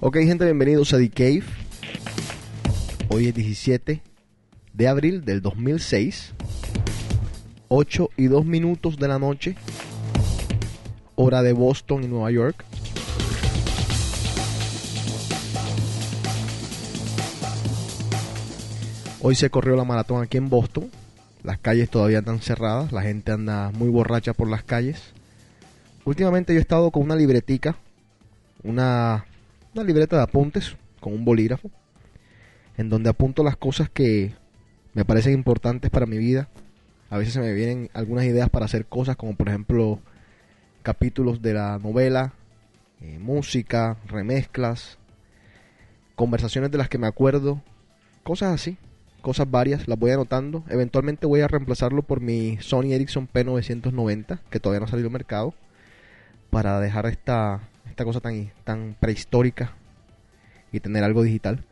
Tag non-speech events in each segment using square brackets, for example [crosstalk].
Ok, gente, bienvenidos a The Cave. Hoy es 17 de abril del 2006. 8 y 2 minutos de la noche. Hora de Boston y Nueva York. Hoy se corrió la maratón aquí en Boston. Las calles todavía están cerradas. La gente anda muy borracha por las calles. Últimamente yo he estado con una libretica. Una, una libreta de apuntes con un bolígrafo. En donde apunto las cosas que me parecen importantes para mi vida. A veces se me vienen algunas ideas para hacer cosas como por ejemplo capítulos de la novela, eh, música, remezclas, conversaciones de las que me acuerdo, cosas así, cosas varias, las voy anotando. Eventualmente voy a reemplazarlo por mi Sony Ericsson P990, que todavía no ha salido al mercado, para dejar esta, esta cosa tan, tan prehistórica y tener algo digital.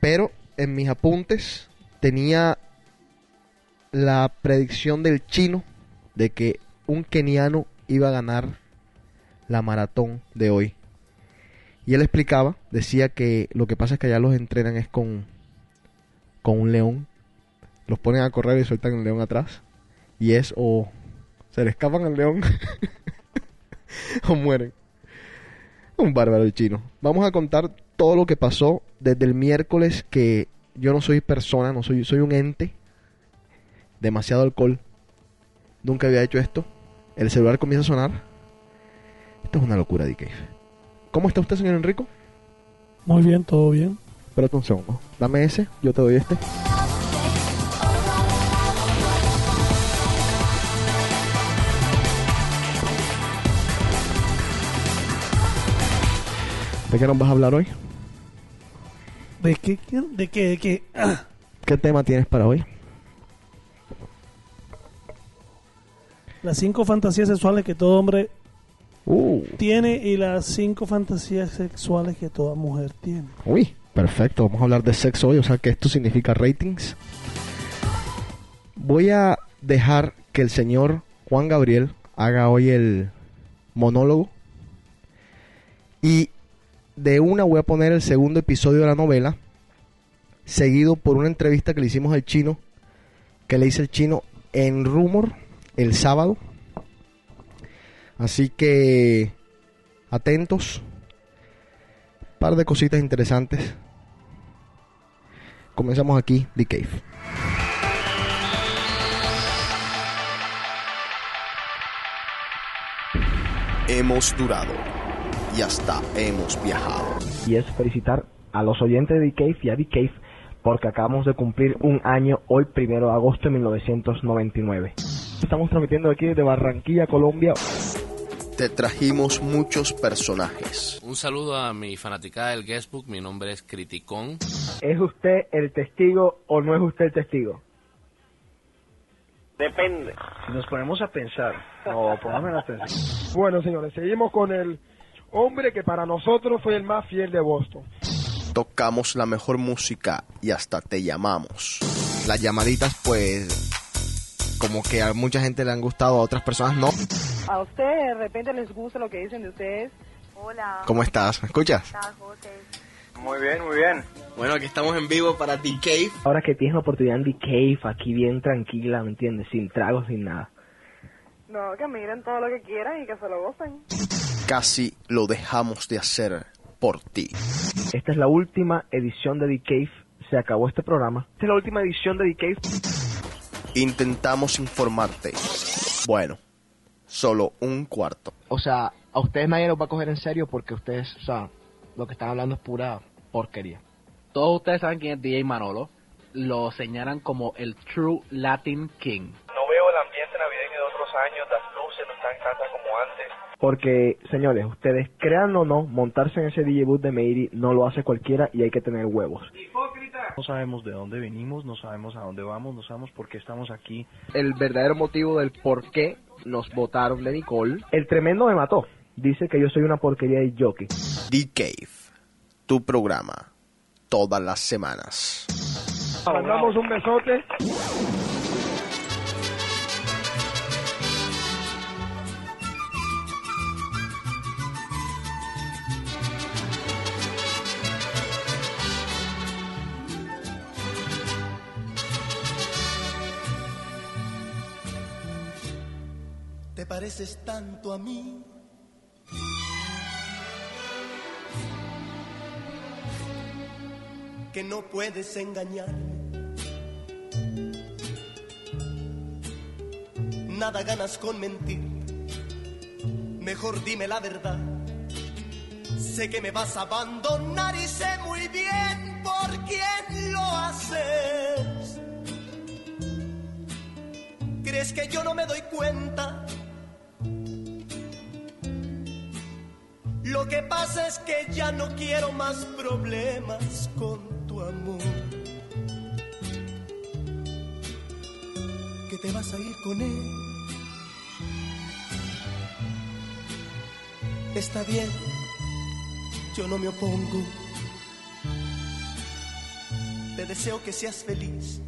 Pero en mis apuntes tenía la predicción del chino de que un keniano iba a ganar la maratón de hoy. Y él explicaba, decía que lo que pasa es que allá los entrenan es con, con un león. Los ponen a correr y sueltan un león atrás. Y es o se le escapan al león [laughs] o mueren. Un bárbaro chino. Vamos a contar todo lo que pasó desde el miércoles que yo no soy persona, no soy, soy un ente. Demasiado alcohol. Nunca había hecho esto. El celular comienza a sonar. Esto es una locura, DK. ¿Cómo está usted, señor Enrico? Muy bien, todo bien. Espérate un segundo. Dame ese, yo te doy este. ¿De qué nos vas a hablar hoy? ¿De qué? ¿De qué? ¿De qué? ¿Qué tema tienes para hoy? Las cinco fantasías sexuales que todo hombre Uh, tiene y las cinco fantasías sexuales que toda mujer tiene. uy, perfecto. Vamos a hablar de sexo hoy, o sea que esto significa ratings. Voy a dejar que el señor Juan Gabriel haga hoy el monólogo. Y de una voy a poner el segundo episodio de la novela, seguido por una entrevista que le hicimos al chino, que le hice el chino en Rumor el sábado. Así que atentos. Par de cositas interesantes. Comenzamos aquí, The Cave. Hemos durado y hasta hemos viajado. y es felicitar a los oyentes de The Cave y a The Cave porque acabamos de cumplir un año hoy, primero de agosto de 1999. Estamos transmitiendo aquí desde Barranquilla, Colombia. Te trajimos muchos personajes. Un saludo a mi fanaticada del Guestbook, mi nombre es Criticón. ¿Es usted el testigo o no es usted el testigo? Depende. Si nos ponemos a pensar, no, pongamos en atención. Bueno, señores, seguimos con el hombre que para nosotros fue el más fiel de Boston. Tocamos la mejor música y hasta te llamamos. Las llamaditas, pues, como que a mucha gente le han gustado, a otras personas no. a ustedes de repente les gusta lo que dicen de ustedes. Hola. ¿Cómo estás? ¿Me escuchas? Muy bien, muy bien. Bueno, aquí estamos en vivo para The Cave. Ahora que tienes la oportunidad en The Cave, aquí bien tranquila, ¿me entiendes? Sin tragos, sin nada. No, que miren todo lo que quieran y que se lo gocen. Casi lo dejamos de hacer por ti. Esta es la última edición de The Cave. Se acabó este programa. Esta es la última edición de The Cave. Intentamos informarte. Bueno, solo un cuarto. O sea, a ustedes nadie los va a coger en serio porque ustedes, o sea, lo que están hablando es pura porquería. Todos ustedes saben quién es DJ Manolo. Lo señalan como el True Latin King. Porque, señores, ustedes crean o no, montarse en ese DJ booth de Meiri no lo hace cualquiera y hay que tener huevos. No sabemos de dónde venimos, no sabemos a dónde vamos, no sabemos por qué estamos aquí. El verdadero motivo del por qué nos votaron de Nicole. El tremendo me mató. Dice que yo soy una porquería de jockey. The Cave, tu programa, todas las semanas. Mandamos un besote. Pareces tanto a mí. Que no puedes engañarme. Nada ganas con mentir. Mejor dime la verdad. Sé que me vas a abandonar y sé muy bien por quién lo haces. ¿Crees que yo no me doy cuenta? Lo que pasa es que ya no quiero más problemas con tu amor. Que te vas a ir con él. Está bien, yo no me opongo. Te deseo que seas feliz,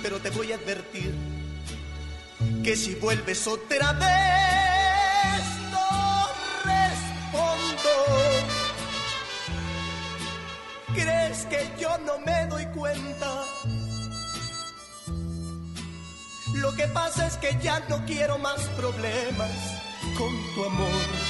pero te voy a advertir que si vuelves otra vez que yo no me doy cuenta? Lo que pasa es que ya no quiero más problemas con tu amor.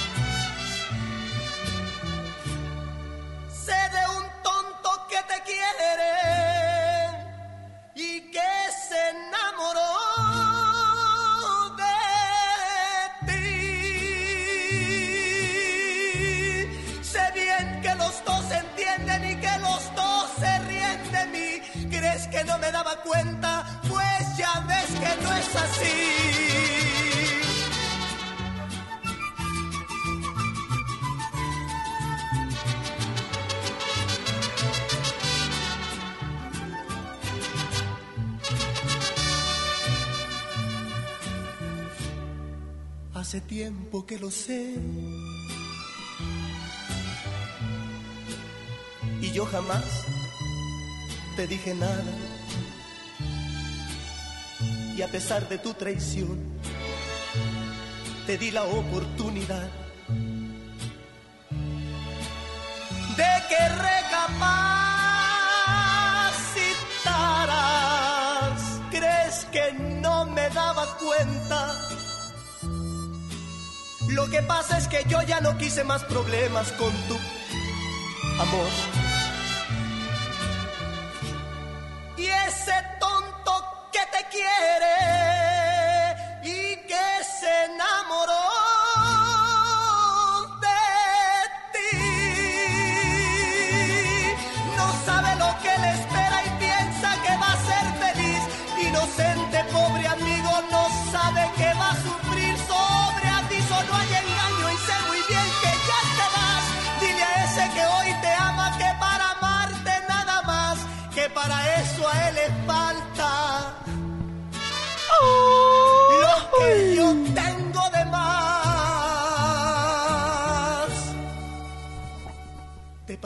Hace tiempo que lo sé. Y yo jamás te dije nada. Y a pesar de tu traición, te di la oportunidad de que recapacitaras. Lo que pasa es que yo ya no quise más problemas con tu amor.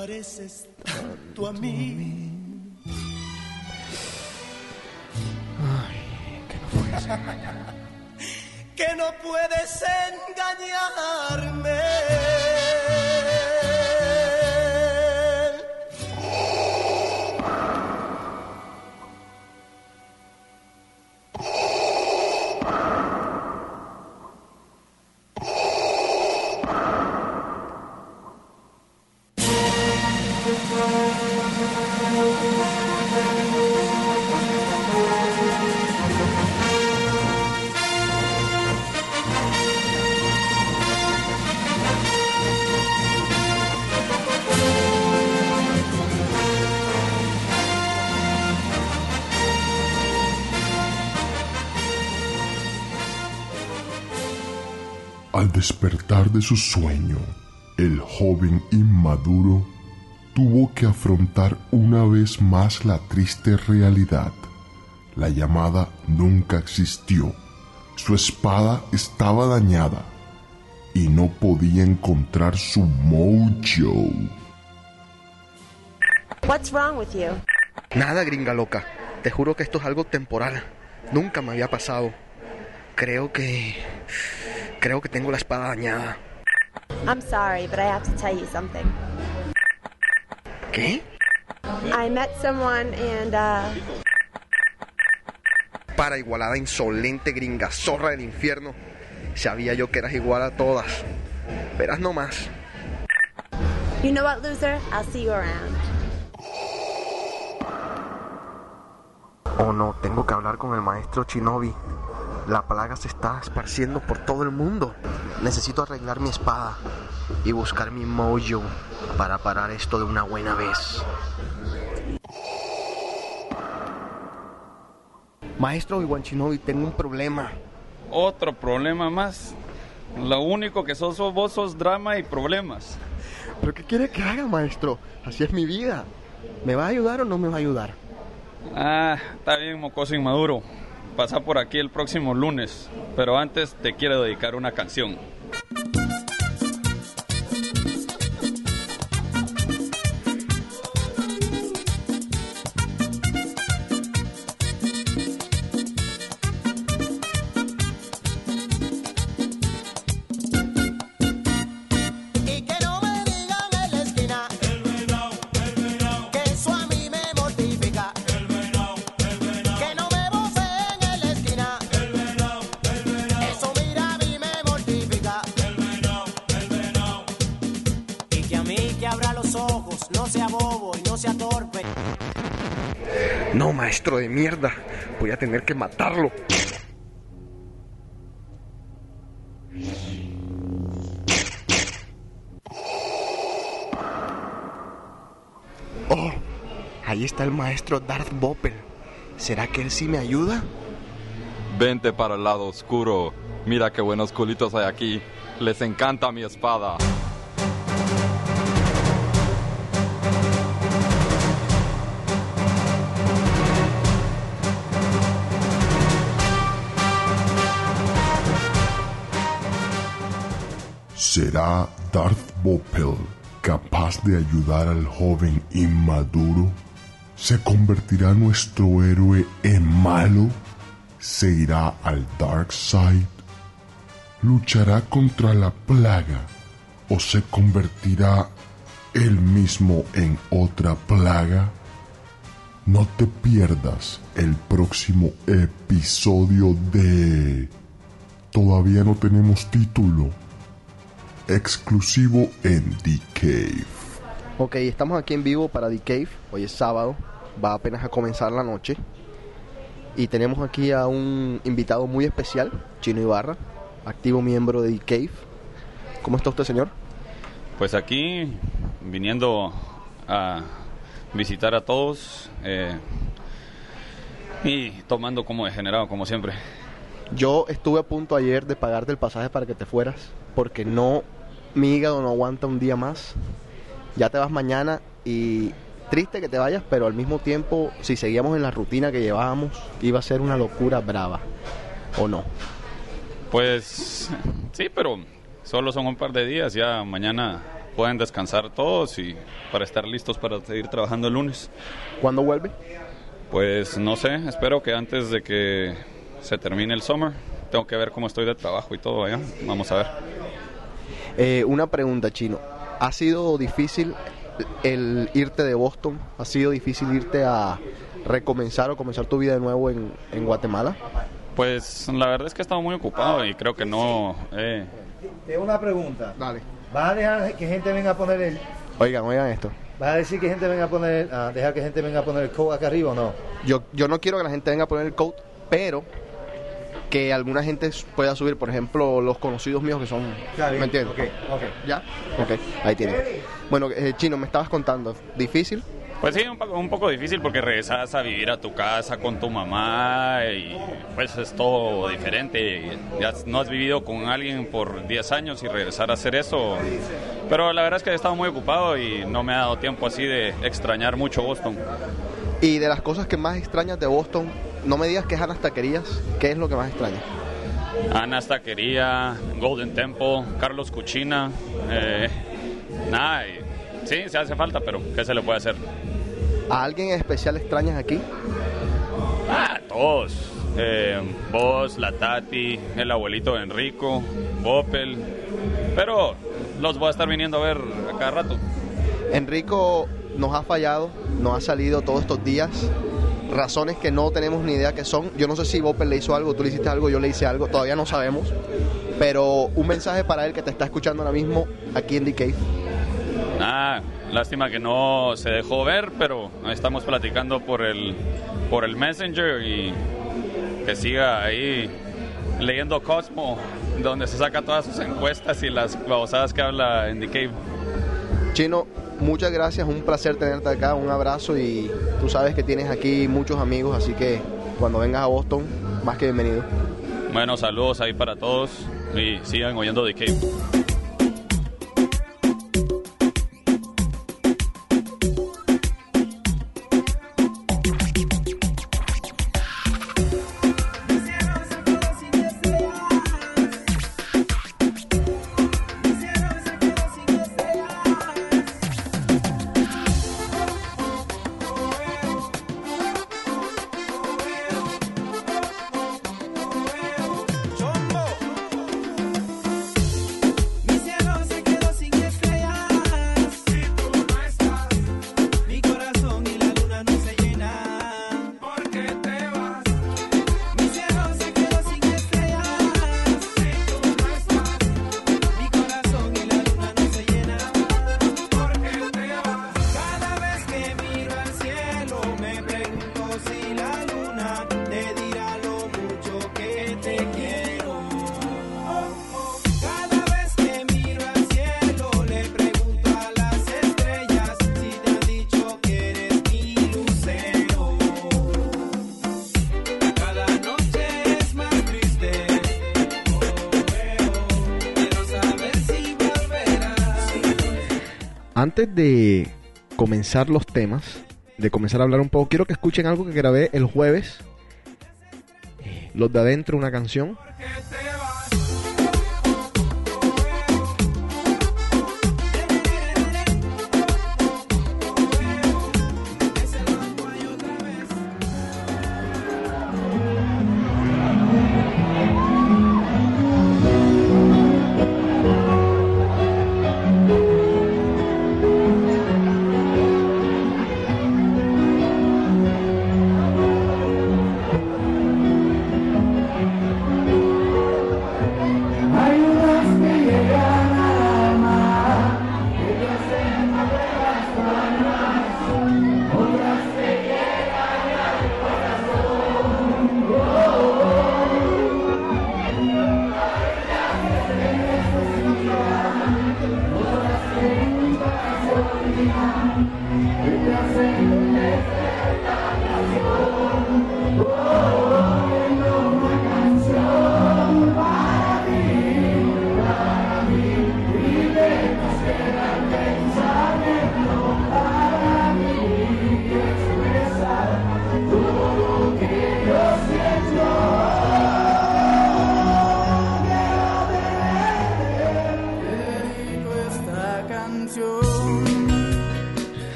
Pareces tanto a mí. que no puedes engañarme. De su sueño, el joven inmaduro tuvo que afrontar una vez más la triste realidad. La llamada nunca existió. Su espada estaba dañada y no podía encontrar su mojo. What's wrong with you? Nada, gringa loca. Te juro que esto es algo temporal. Nunca me había pasado. Creo que... Creo que tengo la espada dañada. I'm sorry, but I have to tell you something. ¿Qué? I met someone and uh Para igualada insolente gringa zorra del infierno. Sabía yo que eras igual a todas. Verás nomás. You know what, loser? I'll see you around. Oh no, tengo que hablar con el maestro Shinobi. La plaga se está esparciendo por todo el mundo. Necesito arreglar mi espada y buscar mi mojo para parar esto de una buena vez. Maestro Iwan Shinobi, tengo un problema. Otro problema más. Lo único que sos vos sos drama y problemas. ¿Pero qué quiere que haga, maestro? Así es mi vida. ¿Me va a ayudar o no me va a ayudar? Ah, está bien, mocoso inmaduro. Pasa por aquí el próximo lunes, pero antes te quiero dedicar una canción. Mierda. Voy a tener que matarlo. Oh, ahí está el maestro Darth Boppel. ¿Será que él sí me ayuda? Vente para el lado oscuro. Mira qué buenos culitos hay aquí. Les encanta mi espada. ¿Será Darth Boppel capaz de ayudar al joven inmaduro? ¿Se convertirá nuestro héroe en malo? ¿Se irá al Dark Side? ¿Luchará contra la plaga? ¿O se convertirá él mismo en otra plaga? No te pierdas el próximo episodio de... Todavía no tenemos título. Exclusivo en The Cave. Ok, estamos aquí en vivo para The Cave. Hoy es sábado, va apenas a comenzar la noche. Y tenemos aquí a un invitado muy especial, Chino Ibarra, activo miembro de The Cave. ¿Cómo está usted, señor? Pues aquí, viniendo a visitar a todos eh, y tomando como degenerado, como siempre. Yo estuve a punto ayer de pagarte el pasaje para que te fueras, porque no, mi hígado no aguanta un día más. Ya te vas mañana y triste que te vayas, pero al mismo tiempo, si seguíamos en la rutina que llevábamos, iba a ser una locura brava, ¿o no? Pues sí, pero solo son un par de días, ya mañana pueden descansar todos y para estar listos para seguir trabajando el lunes. ¿Cuándo vuelve? Pues no sé, espero que antes de que se termine el summer, tengo que ver cómo estoy de trabajo y todo allá, vamos a ver. Eh, una pregunta, Chino. ¿Ha sido difícil el irte de Boston? ¿Ha sido difícil irte a recomenzar o comenzar tu vida de nuevo en, en Guatemala? Pues la verdad es que he estado muy ocupado y creo que no... Eh, Tengo una pregunta. Dale. ¿Vas a dejar que gente venga a poner el... Oigan, oigan esto. ¿Vas a decir que gente venga a poner, a dejar que gente venga a poner el code acá arriba o no? Yo, yo no quiero que la gente venga a poner el code, pero que alguna gente pueda subir, por ejemplo, los conocidos míos que son... Está bien, ¿Me entiendes? ok, ok. ¿Ya? Ok, ahí tiene. Bueno, eh, Chino, me estabas contando. ¿Difícil? Pues sí, un poco, un poco difícil porque regresas a vivir a tu casa con tu mamá y pues es todo diferente. Ya no has vivido con alguien por 10 años y regresar a hacer eso. Pero la verdad es que he estado muy ocupado y no me ha dado tiempo así de extrañar mucho Boston. Y de las cosas que más extrañas de Boston, no me digas que es Anas Taquerías, ¿qué es lo que más extrañas? Ana Taquería, Golden Temple, Carlos Cuchina. Eh, nada, y- sí, se hace falta, pero ¿qué se le puede hacer? ¿A alguien en especial extrañas aquí? Ah, todos. Eh, vos, la Tati, el abuelito de Enrico, Bopel. Pero los voy a estar viniendo a ver a cada rato. Enrico nos ha fallado, nos ha salido todos estos días razones que no tenemos ni idea que son. Yo no sé si Bopper le hizo algo, tú le hiciste algo, yo le hice algo, todavía no sabemos. Pero un mensaje para él que te está escuchando ahora mismo aquí en The Cave. Ah, lástima que no se dejó ver, pero estamos platicando por el, por el Messenger y que siga ahí leyendo Cosmo, donde se saca todas sus encuestas y las babosadas que habla en The Cave. Chino, muchas gracias, un placer tenerte acá, un abrazo y tú sabes que tienes aquí muchos amigos, así que cuando vengas a Boston, más que bienvenido. Bueno, saludos ahí para todos y sigan oyendo The Cave. Antes de comenzar los temas, de comenzar a hablar un poco, quiero que escuchen algo que grabé el jueves. Eh, Los de adentro, una canción.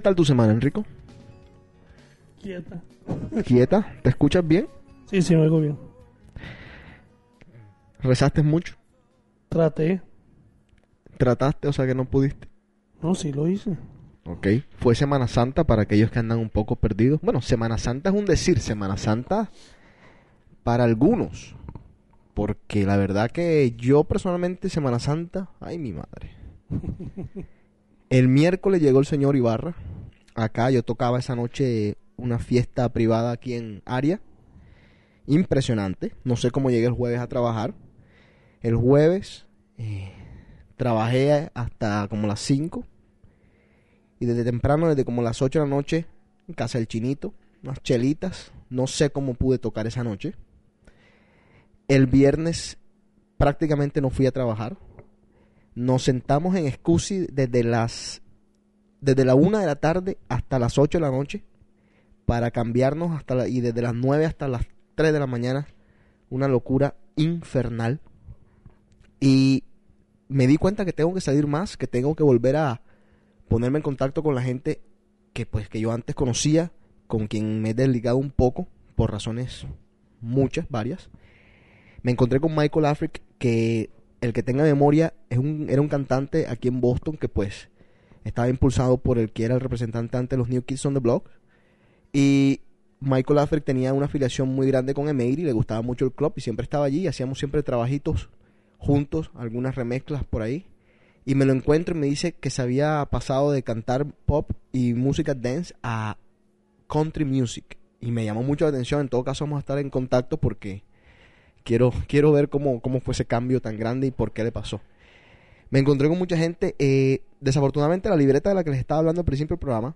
¿Qué tal tu semana, Enrico? Quieta. ¿Quieta? ¿Te escuchas bien? Sí, sí, me oigo bien. ¿Rezaste mucho? Traté. ¿Trataste? O sea que no pudiste. No, sí lo hice. Ok. Fue Semana Santa para aquellos que andan un poco perdidos. Bueno, Semana Santa es un decir. Semana Santa para algunos. Porque la verdad que yo personalmente Semana Santa... Ay, mi madre. [laughs] El miércoles llegó el señor Ibarra. Acá yo tocaba esa noche una fiesta privada aquí en Aria. Impresionante. No sé cómo llegué el jueves a trabajar. El jueves eh, trabajé hasta como las 5. Y desde temprano, desde como las 8 de la noche, en casa del chinito, unas chelitas. No sé cómo pude tocar esa noche. El viernes prácticamente no fui a trabajar. Nos sentamos en Scusi desde las desde la 1 de la tarde hasta las 8 de la noche para cambiarnos hasta la- y desde las 9 hasta las 3 de la mañana. Una locura infernal. Y me di cuenta que tengo que salir más, que tengo que volver a ponerme en contacto con la gente que pues que yo antes conocía, con quien me he desligado un poco por razones muchas, varias. Me encontré con Michael Afric, que el que tenga memoria es un, era un cantante aquí en Boston que pues Estaba impulsado por el que era el representante ante los New Kids on the Block. Y Michael Affleck tenía una afiliación muy grande con Emery, le gustaba mucho el club y siempre estaba allí. Hacíamos siempre trabajitos juntos, algunas remezclas por ahí. Y me lo encuentro y me dice que se había pasado de cantar pop y música dance a country music. Y me llamó mucho la atención. En todo caso, vamos a estar en contacto porque quiero, quiero ver cómo, cómo fue ese cambio tan grande y por qué le pasó. Me encontré con mucha gente. eh, desafortunadamente, la libreta de la que les estaba hablando al principio del programa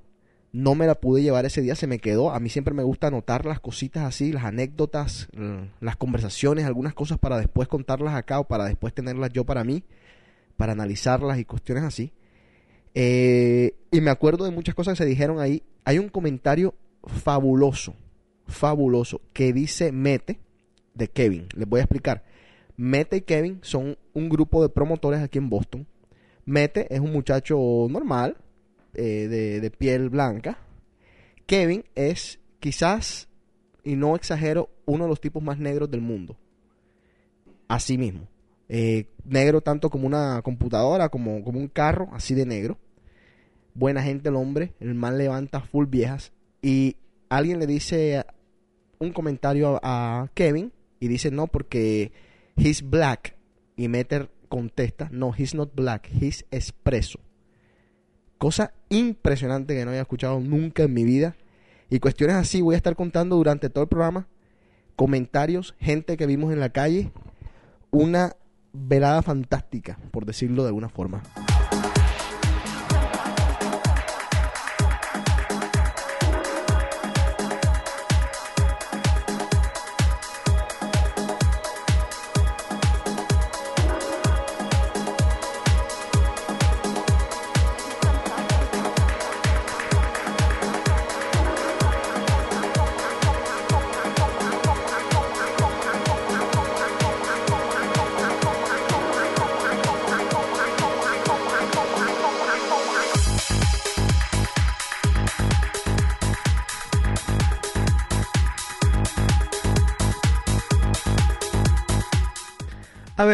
no me la pude llevar ese día, se me quedó. A mí siempre me gusta anotar las cositas así, las anécdotas, l- las conversaciones, algunas cosas para después contarlas acá o para después tenerlas yo para mí, para analizarlas y cuestiones así. Eh, y me acuerdo de muchas cosas que se dijeron ahí. Hay un comentario fabuloso, fabuloso, que dice Mete de Kevin. Les voy a explicar. Mete y Kevin son un grupo de promotores aquí en Boston. Mete es un muchacho normal, eh, de, de piel blanca. Kevin es quizás, y no exagero, uno de los tipos más negros del mundo. Así mismo. Eh, negro tanto como una computadora, como, como un carro, así de negro. Buena gente el hombre, el man levanta full viejas. Y alguien le dice un comentario a, a Kevin y dice no porque he's black. Y Meter contesta, no, he's not black, he's expreso. Cosa impresionante que no había escuchado nunca en mi vida. Y cuestiones así voy a estar contando durante todo el programa. Comentarios, gente que vimos en la calle. Una velada fantástica, por decirlo de alguna forma.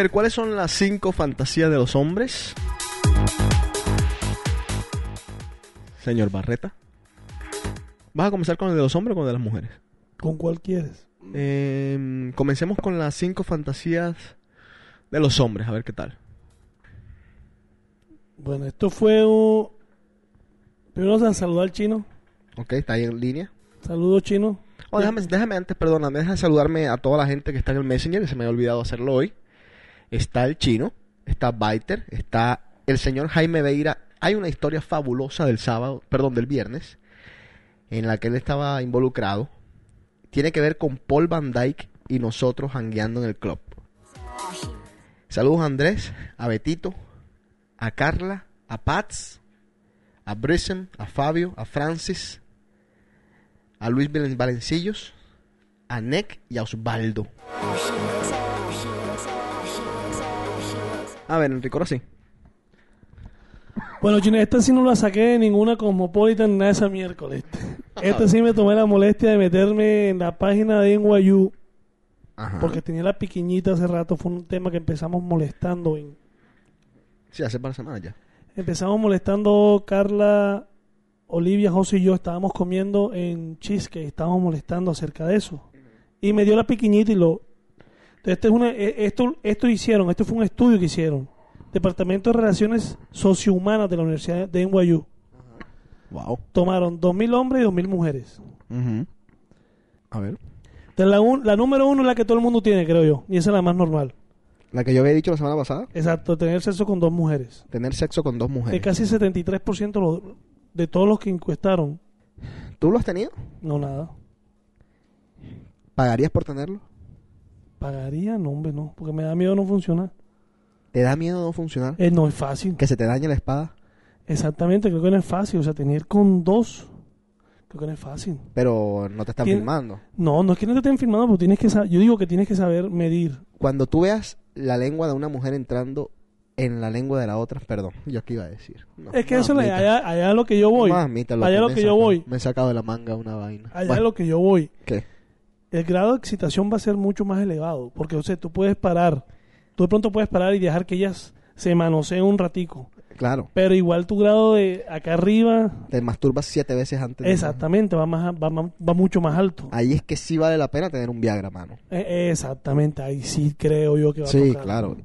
Ver, ¿cuáles son las cinco fantasías de los hombres? Señor Barreta. ¿Vas a comenzar con el de los hombres o con el de las mujeres? ¿Con cuál quieres? Eh, comencemos con las cinco fantasías de los hombres, a ver qué tal. Bueno, esto fue un... Primero vamos a saludar al chino. Ok, está ahí en línea. Saludos, chino. Oh, déjame, déjame antes, perdóname, deja de saludarme a toda la gente que está en el Messenger, que se me había olvidado hacerlo hoy. Está el chino, está Biter, está el señor Jaime Beira. Hay una historia fabulosa del sábado, perdón, del viernes, en la que él estaba involucrado. Tiene que ver con Paul Van Dyke y nosotros hangueando en el club. Saludos a Andrés, a Betito, a Carla, a Pats, a Brisson, a Fabio, a Francis, a Luis Valen- Valencillos, a Nick y a Osvaldo. A ver, Enrico, ahora sí. Bueno, chino, esta sí no la saqué de ninguna Cosmopolitan nada ese miércoles. [laughs] Esta sí me tomé la molestia de meterme en la página de NYU. Porque tenía la piquiñita hace rato. Fue un tema que empezamos molestando. en- Sí, hace par semanas ya. Empezamos molestando Carla, Olivia, José y yo. Estábamos comiendo en Cheesecake. Estábamos molestando acerca de eso. Y me dio la piquiñita y lo... Esto, es una, eh, esto, esto hicieron, esto fue un estudio que hicieron. Departamento de Relaciones Sociohumanas de la Universidad de NYU. Wow. Tomaron 2.000 hombres y 2.000 mujeres. A ver. La, un- la número uno es la que todo el mundo tiene, creo yo. Y esa es la más normal. La que yo había dicho la semana pasada. Exacto, tener sexo con dos mujeres. Tener sexo con dos De mujeres. casi 73% lo- de todos los que encuestaron. ¿Tú lo has tenido? No, nada. ¿Pagarías por tenerlo? ¿Pagaría? No, hombre, no. Porque me da miedo no funcionar. ¿Te da miedo no funcionar? Eh, no es fácil. ¿Que se te dañe la espada? Exactamente, creo que no es fácil. O sea, tener con dos, creo que no es fácil. Pero no te están Tien- filmando. No, no es que no te estén filmando, pero tienes que saber. Yo digo que tienes que saber medir. Cuando tú veas la lengua de una mujer entrando en la lengua de la otra, perdón, yo aquí iba a decir. No, es que eso le- mamita. allá, allá a lo que yo voy. Mamita, allá a lo me que yo sacado- voy. Me he sacado de la manga una vaina. Allá Bueno, lo que yo voy. ¿Qué? El grado de excitación va a ser mucho más elevado. Porque, o sea, tú puedes parar. Tú de pronto puedes parar y dejar que ellas se manoseen un ratico. Claro. Pero igual tu grado de acá arriba, Te masturbas siete veces antes. de- exactamente, va, más, va, va mucho más alto. Ahí es que sí vale la pena tener un Viagra, mano. Eh, exactamente, ahí sí creo yo que va a Sí, tocar. claro.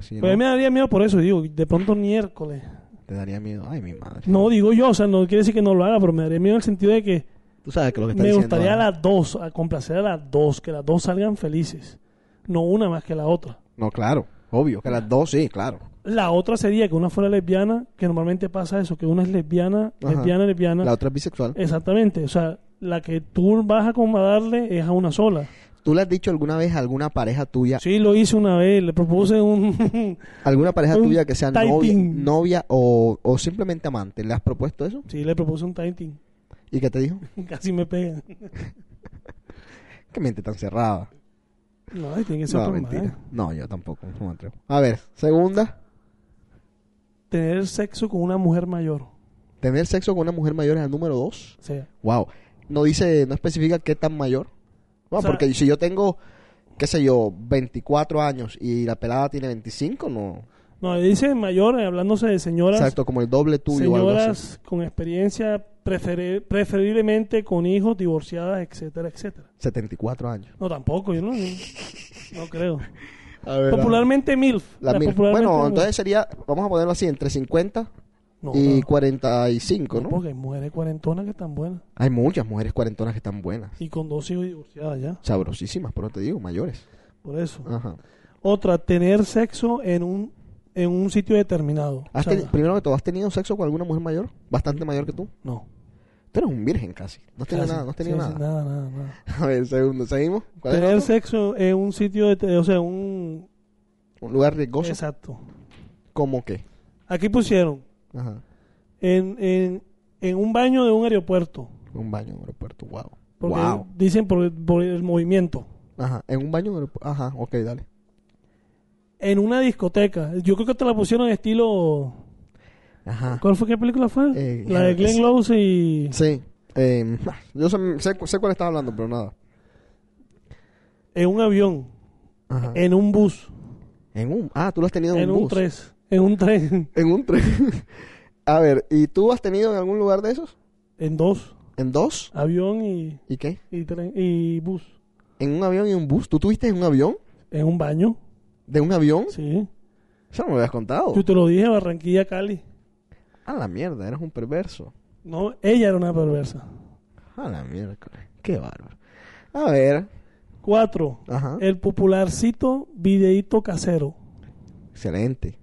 Sí, Pero a mí me daría miedo por eso, digo, de pronto miércoles. Te daría miedo. Ay, mi madre. No digo yo, o sea, no quiere decir que no lo haga, pero me daría miedo en el sentido de que Tú sabes que lo que está me diciendo. gustaría a ah, las dos, a complacer a las dos, que las dos salgan felices. No una más que la otra. No, claro. Obvio. Que las dos, sí, claro. La otra sería que una fuera lesbiana, que normalmente pasa eso, que una es lesbiana, Ajá. lesbiana, lesbiana. La otra es bisexual. Exactamente, o sea, la que tú vas a acomodarle es a una sola. ¿Tú le has dicho alguna vez a alguna pareja tuya, Sí, lo hice una vez, le propuse un... [laughs] alguna pareja un tuya que sea novia, novia o, o simplemente amante? ¿Le has propuesto eso? Sí, le propuse un tighting. ¿Y qué te dijo? [laughs] Casi me pega. [laughs] Qué mente tan cerrada. No, tiene que ser No, mentira. No, yo tampoco. No me atrevo. A ver, segunda. Tener sexo con una mujer mayor. Tener sexo con una mujer mayor es el número dos. Sí. Wow. No dice, no especifica qué tan mayor. No, O sea- porque si yo tengo, qué sé yo, 24 años y la pelada tiene 25, no. No, dice mayor, eh, hablándose de señoras. Exacto, como el doble tuyo o algo así. señoras con experiencia, preferiblemente con hijos, divorciadas, etcétera, etcétera. 74 años. No, tampoco, yo no, no creo. [laughs] A ver, Popularmente MILF. La popularmente Bueno, MILF. entonces sería, vamos a ponerlo así, entre 50 No, y no. 45, ¿no? Porque hay mujeres cuarentonas que están buenas. Hay muchas mujeres cuarentonas que están buenas. Y con dos hijos divorciadas ya. Sabrosísimas, pero te digo, mayores. Por eso. Ajá. Otra, tener sexo en un, en un sitio determinado. ¿Has O sea, teni- primero que todo, ¿has tenido sexo con alguna mujer mayor? Bastante mayor que tú. No. Tú eres un virgen casi. No has tenido casi. nada, no has tenido Sí, sí, nada. nada, nada, nada. [laughs] A ver, segundo, ¿seguimos? ¿Cuál es el Tener otro? sexo en un sitio, de, o sea, un... Un lugar riesgoso. Exacto. ¿Cómo qué? Aquí pusieron Ajá. en, en, en un baño de un aeropuerto. Un baño en un aeropuerto, wow. Porque Wow. dicen por, por el movimiento. Ajá, en un baño en un aeropuerto. Ajá, ok, dale. En una discoteca. Yo creo que te la pusieron en estilo... Ajá. ¿Cuál fue qué película fue? Eh, la de Glenn es- Close y... Sí. Eh, yo sé, sé, sé cuál estás hablando, pero nada. En un avión. Ajá. En un bus. En un... Ah, tú lo has tenido en, En un un bus. tres. En un tren. [laughs] En un tren. A ver, ¿y tú has tenido en algún lugar de esos? En dos. ¿En dos? Avión y, ¿Y qué? y, tren, y bus. ¿En un avión y un bus? ¿Tú tuviste en un avión? En un baño. ¿De un avión? Sí. Eso no me lo habías contado. Yo te lo dije, Barranquilla, Cali. A la mierda, eres un perverso. No, ella era una perversa. A la mierda, qué bárbaro. A ver, Cuatro. Ajá. El popularcito videíto casero. excelente.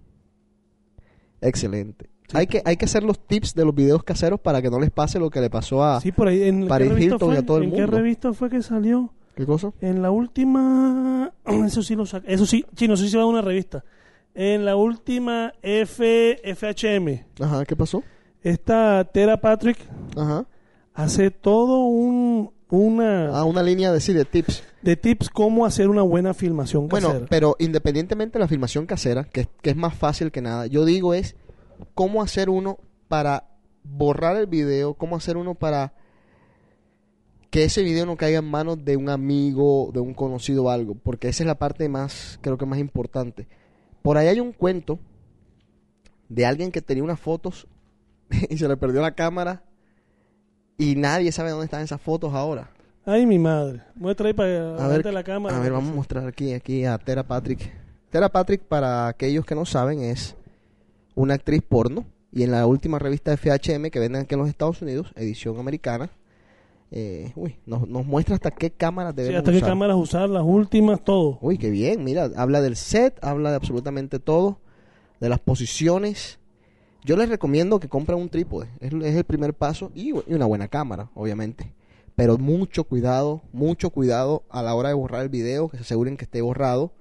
Excelente. Hay que, hay que hacer los tips de los videos caseros para que no les pase lo que le pasó a Sí, por ahí. ¿En Paris qué Hilton y fue? a todo el ¿En qué mundo. revista fue que salió? ¿Qué cosa? En la última... [clears throat] Eso sí lo saca. Eso sí, sí, no sé si va a una revista. En la última F, FHM. Ajá, ¿qué pasó? Esta Tera Patrick Ajá. hace todo un... Una... Ah, una línea de sí, de tips. de tips cómo hacer una buena filmación Bueno, casera. pero independientemente de la filmación casera, que, que es más fácil que nada, yo digo es cómo hacer uno para borrar el video, cómo hacer uno para que ese video no caiga en manos de un amigo, de un conocido o algo, porque esa es la parte más, creo que más importante. Por ahí hay un cuento de alguien que tenía unas fotos [laughs] y se le perdió la cámara y nadie sabe dónde están esas fotos ahora. Ay, mi madre. Muestra ahí para A ver, la cámara. a ver, vamos a mostrar aquí, aquí a Tera Patrick. Tera Patrick, para aquellos que no saben, es una actriz porno. Y en la última revista de FHM que venden aquí en los Estados Unidos, edición americana, eh, uy, nos, nos muestra hasta qué cámaras Sí, debemos hasta qué usar. cámaras usar, las últimas, todo. Uy, qué bien, mira, habla del set, habla de absolutamente todo, de las posiciones. Yo les recomiendo que compren un trípode, es, es el primer paso, y, y una buena cámara, obviamente. Pero mucho cuidado, mucho cuidado a la hora de borrar el video, que se aseguren que esté borrado,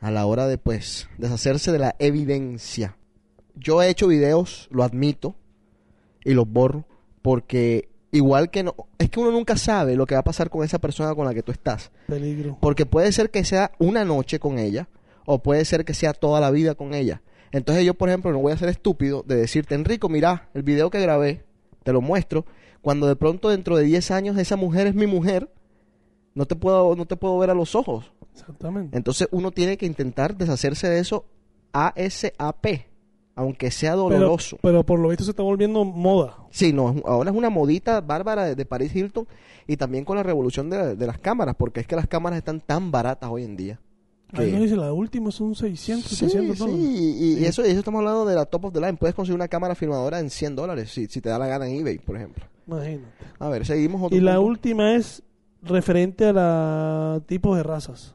a la hora de, pues, deshacerse de la evidencia. Yo he hecho videos, lo admito, y los borro, porque igual que no, es que uno nunca sabe lo que va a pasar con esa persona con la que tú estás. Peligro. Porque puede ser que sea una noche con ella o puede ser que sea toda la vida con ella. Entonces yo, por ejemplo, no voy a ser estúpido de decirte, Enrico, mira, el video que grabé, te lo muestro, cuando de pronto dentro de 10 años esa mujer es mi mujer, no te puedo, no te puedo ver a los ojos. Exactamente. Entonces uno tiene que intentar deshacerse de eso ASAP. Aunque sea doloroso. pero por lo visto se está volviendo moda. Sí, no, ahora es una modita bárbara de, de Paris Hilton y también con la revolución de, de las cámaras, porque es que las cámaras están tan baratas hoy en día. Ahí que- nos dice, la última son 600, Sí, 600 sí, dólares. y, y eso, y eso estamos hablando de la top of the line. Puedes conseguir una cámara filmadora en 100 dólares si, si te da la gana en eBay, por ejemplo. Imagínate. A ver, seguimos. otro Y la última es referente a la tipos de razas.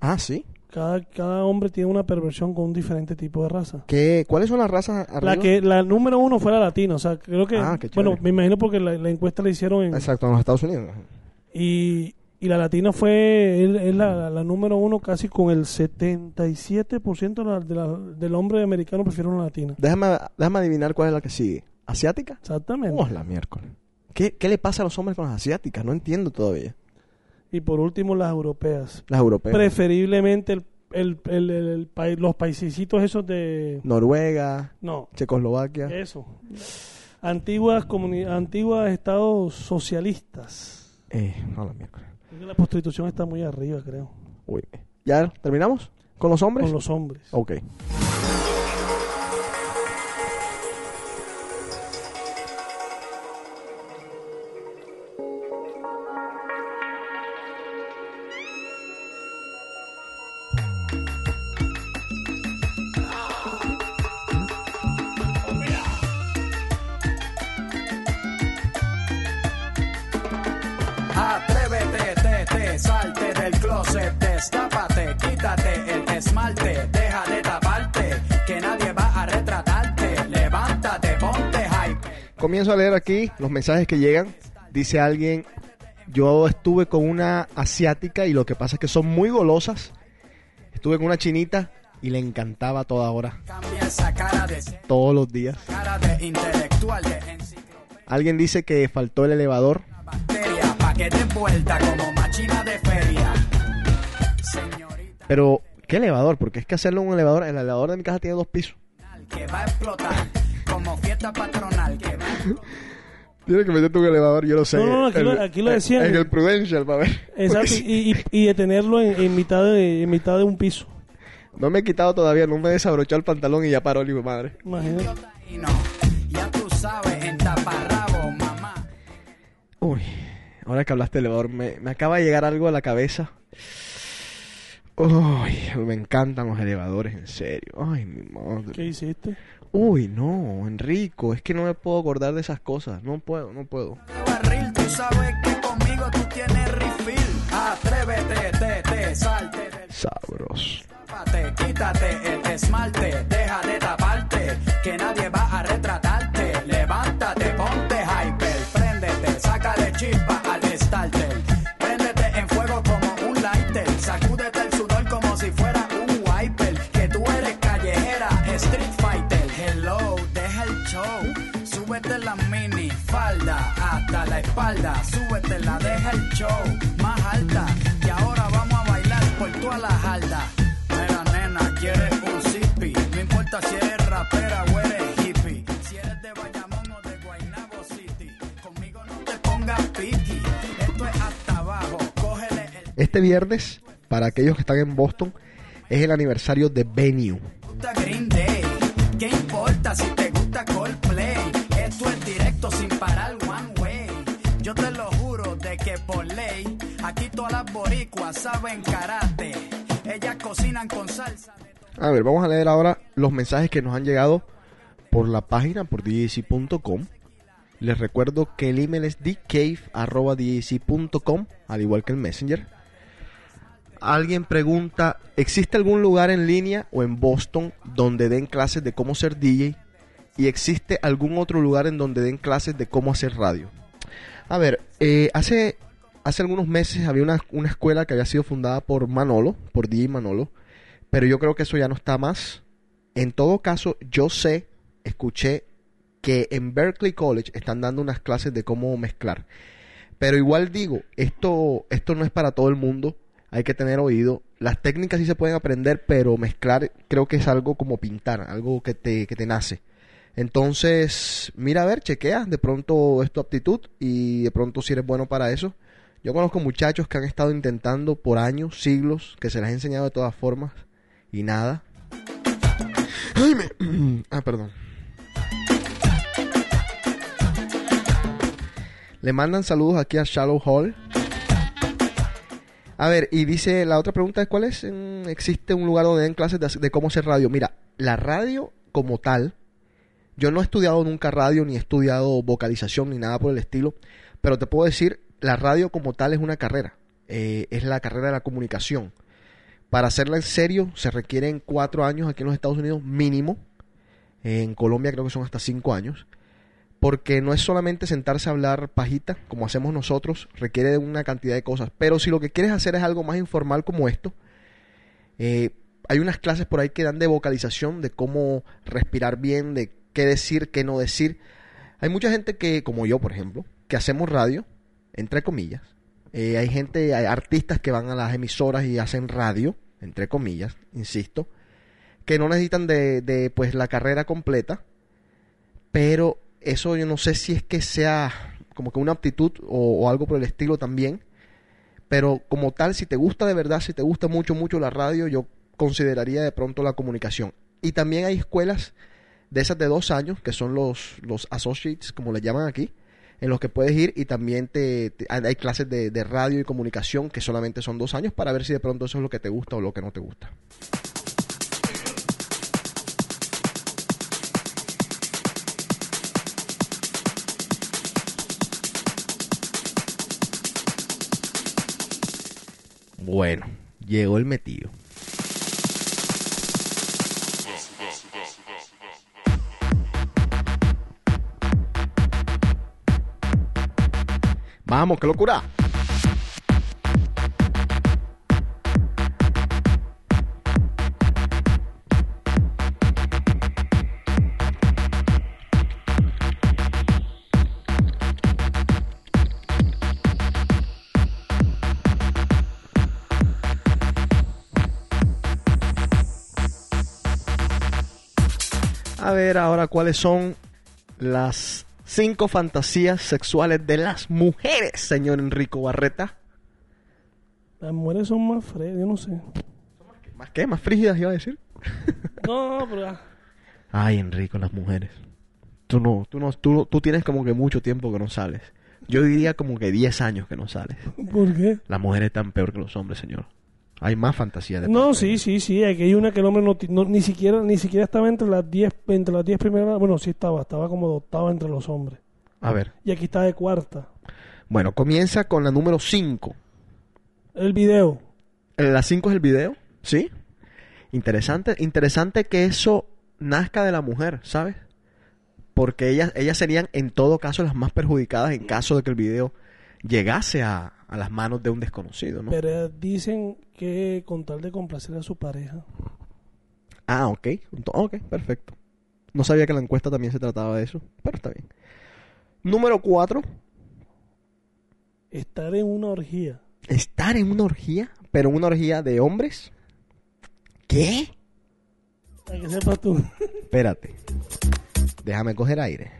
Ah, sí. Cada, cada hombre tiene una perversión con un diferente tipo de raza. ¿Qué, ¿Cuáles son las razas arriba? La que la número uno fue la latina, o sea, creo que Ah, bueno, me imagino porque la, la encuesta la hicieron en Exacto, en los Estados Unidos. y, y la latina fue es, la, la número uno casi con el 77% de la- de la- del hombre americano prefiere una latina. Déjame, déjame adivinar cuál es la que sigue. ¿Asiática? Exactamente. Oh, la miércoles. ¿Qué, ¿Qué le pasa a los hombres con las asiáticas? No entiendo todavía. Y por último las europeas. Las europeas. Preferiblemente el, el, el, el- país- los paisecitos esos de Noruega, No. Checoslovaquia. Eso. Antiguas antiguas estados socialistas. Eh, no, la miércoles. La prostitución está muy arriba, creo. Uy. ¿Ya terminamos? ¿Con los hombres? Con los hombres. Ok. Comienzo a leer aquí los mensajes que llegan. Dice alguien, yo estuve con una asiática y lo que pasa es que son muy golosas. Estuve con una chinita y le encantaba a toda hora, todos los días. Alguien dice que faltó el elevador. Pero, ¿qué elevador? Porque es que hacerlo en un elevador, el elevador de mi casa tiene dos pisos. Que va a explotar como fiesta patronal que va Tiene que meterte un elevador, yo lo sé. No, no, no, aquí lo- aquí lo decían. En el Prudential, para ver. Exacto, y, y, y detenerlo en, en mitad de, en mitad de un piso. No me he quitado todavía, no me he desabrochado el pantalón y ya paró, mi madre. Imagínate. ya tú sabes, en taparrabo, mamá. Uy, ahora que hablaste de elevador, me, me acaba de llegar algo a la cabeza. Uy, me encantan los elevadores, en serio. Ay, mi madre. ¿Qué hiciste? Uy, no, Enrico, es que no me puedo acordar de esas cosas. No puedo, no puedo. barril, tú sabes que conmigo tú tienes refill. Atrévete, te, te, salte. Tápate, quítate el esmalte, deja de taparte, que nadie va a. espalda, súbete la, deja el show más alta. Y ahora vamos a bailar por toda la jarda. Mira, nena, quieres un zippy. No importa si eres rapera o eres hippie. Si eres de Bayamón o de Guaynabo City. Conmigo no te pongas piqui. Esto es hasta abajo. Cógele el Este viernes, para aquellos que están en Boston, es el aniversario de Venue. gusta Green Day. ¿Qué importa si te gusta Coldplay? Esto es directo sin parar one way. Yo de que por ley, aquí todas las boricuas saben karate. Ellas cocinan con salsa. A ver, vamos a leer ahora los mensajes que nos han llegado por la página, por djc.com. Les recuerdo que el email es dcave.djc.com, al igual que el Messenger. Alguien pregunta, ¿existe algún lugar en línea o en Boston donde den clases de cómo ser DJ? ¿Y existe algún otro lugar en donde den clases de cómo hacer radio? A ver, eh, hace, hace algunos meses había una, una escuela que había sido fundada por Manolo, por DJ Manolo, pero yo creo que eso ya no está más. En todo caso, yo sé, escuché que en Berkeley College están dando unas clases de cómo mezclar. Pero igual digo, esto, esto no es para todo el mundo, hay que tener oído. Las técnicas sí se pueden aprender, pero mezclar creo que es algo como pintar, algo que te, que te nace. Entonces, mira a ver, chequea, de pronto es tu aptitud y de pronto si eres bueno para eso. Yo conozco muchachos que han estado intentando por años, siglos, que se les ha enseñado de todas formas y nada. Ay, me- [clears throat] Ah, perdón. Le mandan saludos aquí a Shallow Hall. A ver, y dice, la otra pregunta es, ¿cuál es? ¿Existe un lugar donde den clases de, de cómo hacer radio? Mira, la radio como tal, yo no he estudiado nunca radio, ni he estudiado vocalización, ni nada por el estilo, pero te puedo decir, la radio como tal es una carrera, eh, es la carrera de la comunicación. Para hacerla en serio se requieren cuatro años aquí en los Estados Unidos mínimo, en Colombia creo que son hasta cinco años, porque no es solamente sentarse a hablar pajita, como hacemos nosotros, requiere de una cantidad de cosas. Pero si lo que quieres hacer es algo más informal como esto, eh, hay unas clases por ahí que dan de vocalización, de cómo respirar bien, de qué decir, qué no decir. Hay mucha gente que, como yo, por ejemplo, que hacemos radio, entre comillas. Eh, hay gente, hay artistas que van a las emisoras y hacen radio, entre comillas, insisto, que no necesitan de, de pues la carrera completa, pero eso yo no sé si es que sea como que una aptitud o, o algo por el estilo también, pero como tal, si te gusta de verdad, si te gusta mucho, mucho la radio, yo consideraría de pronto la comunicación. Y también hay escuelas de esas de dos años, que son los, los associates, como le llaman aquí, en los que puedes ir y también te, te- hay clases de, de radio y comunicación que solamente son dos años para ver si de pronto eso es lo que te gusta o lo que no te gusta. Bueno, llegó el metido. Vamos, qué locura. A ver ahora cuáles son las cinco fantasías sexuales de las mujeres, señor Enrico Barreta. Las mujeres son más frescas, yo no sé. ¿Más qué? ¿Más frígidas iba a decir? No, [laughs] no, pero... Ay, Enrico, las mujeres. Tú no, tú no, tú, tú tienes como que mucho tiempo que no sales. Yo diría como que 10 años que no sales. ¿Por qué? Las mujeres están peor que los hombres, señor. Hay más fantasía de No, sí, sí, sí. Aquí hay una que el hombre no, no- ni siquiera ni siquiera estaba entre las 10 entre las 10 primeras. Bueno, sí estaba, estaba como de octava entre los hombres. A ver. Y aquí está de cuarta. Bueno, comienza con la número 5. El video. La 5 es el video, ¿sí? Interesante, interesante que eso nazca de la mujer, ¿sabes? Porque ellas, ellas serían en todo caso las más perjudicadas en caso de que el video llegase a, a las manos de un desconocido, ¿no? Pero dicen que con tal de complacer a su pareja. Ah, ok. Ento- Ok, perfecto. No sabía que la encuesta también se trataba de eso, pero está bien. Número 4. Estar en una orgía. Estar en una orgía, pero una orgía de hombres. ¿Qué? Para que sepas tú. Espérate. Déjame coger aire.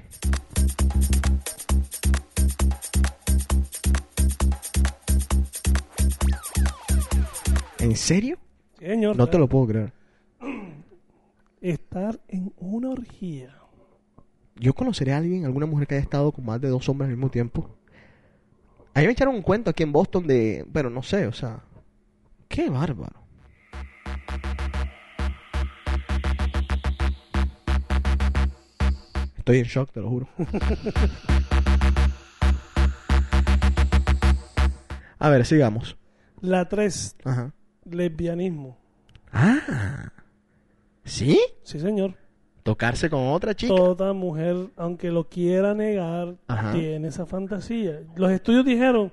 ¿En serio? Señor. No te lo puedo creer. [clears throat] Estar en una orgía. Yo conoceré a alguien, alguna mujer que haya estado con más de dos hombres al mismo tiempo. A mí me echaron un cuento aquí en Boston de... Bueno, no sé, o sea... Qué bárbaro. Estoy en shock, te lo juro. [laughs] A ver, sigamos. La 3. Ajá. Lesbianismo. Ah. ¿Sí? Sí, señor. Tocarse con otra chica. Toda mujer, aunque lo quiera negar, Ajá. tiene esa fantasía. Los estudios dijeron,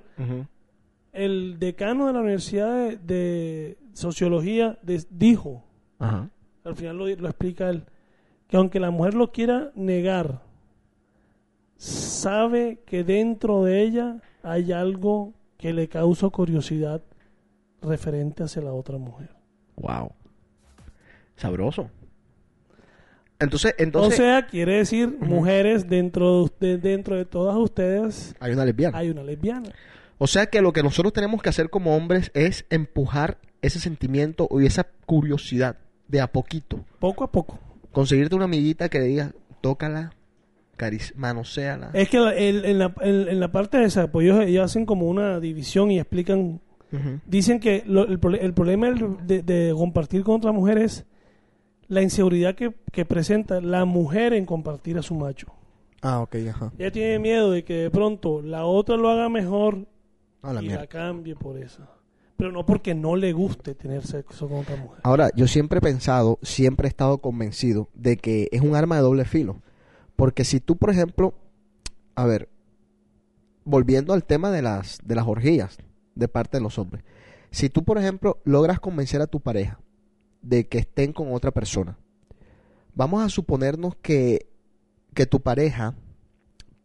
el decano de la Universidad de, de Sociología dijo, Ajá. al final lo, lo explica él, que aunque la mujer lo quiera negar, sabe que dentro de ella hay algo que le causa curiosidad referente hacia la otra mujer. Wow. Sabroso. Entonces, o entonces... sea, quiere decir, mujeres, dentro de, dentro de todas ustedes hay una lesbiana. hay una lesbiana. O sea que lo que nosotros tenemos que hacer como hombres es empujar ese sentimiento o esa curiosidad de a poquito. Poco a poco. Conseguirte una amiguita que le diga, tócala, cariz, manoséala. Es que el- en, la, en- en la parte de esa, pues ellos hacen como una división y explican. Dicen que lo- el, el problema de, de compartir con otra mujer es la inseguridad que, que presenta la mujer en compartir a su macho. Ah, ok, ajá. Ella tiene miedo de que de pronto la otra lo haga mejor la y mierda. la cambie por eso. Pero no porque no le guste tener sexo con otra mujer. Ahora, yo siempre he pensado, siempre he estado convencido de que es un arma de doble filo. Porque si tú, por ejemplo, a ver, volviendo al tema de las, de las orgías de parte de los hombres, si tú, por ejemplo, logras convencer a tu pareja de que estén con otra persona, vamos a suponernos que, que tu pareja,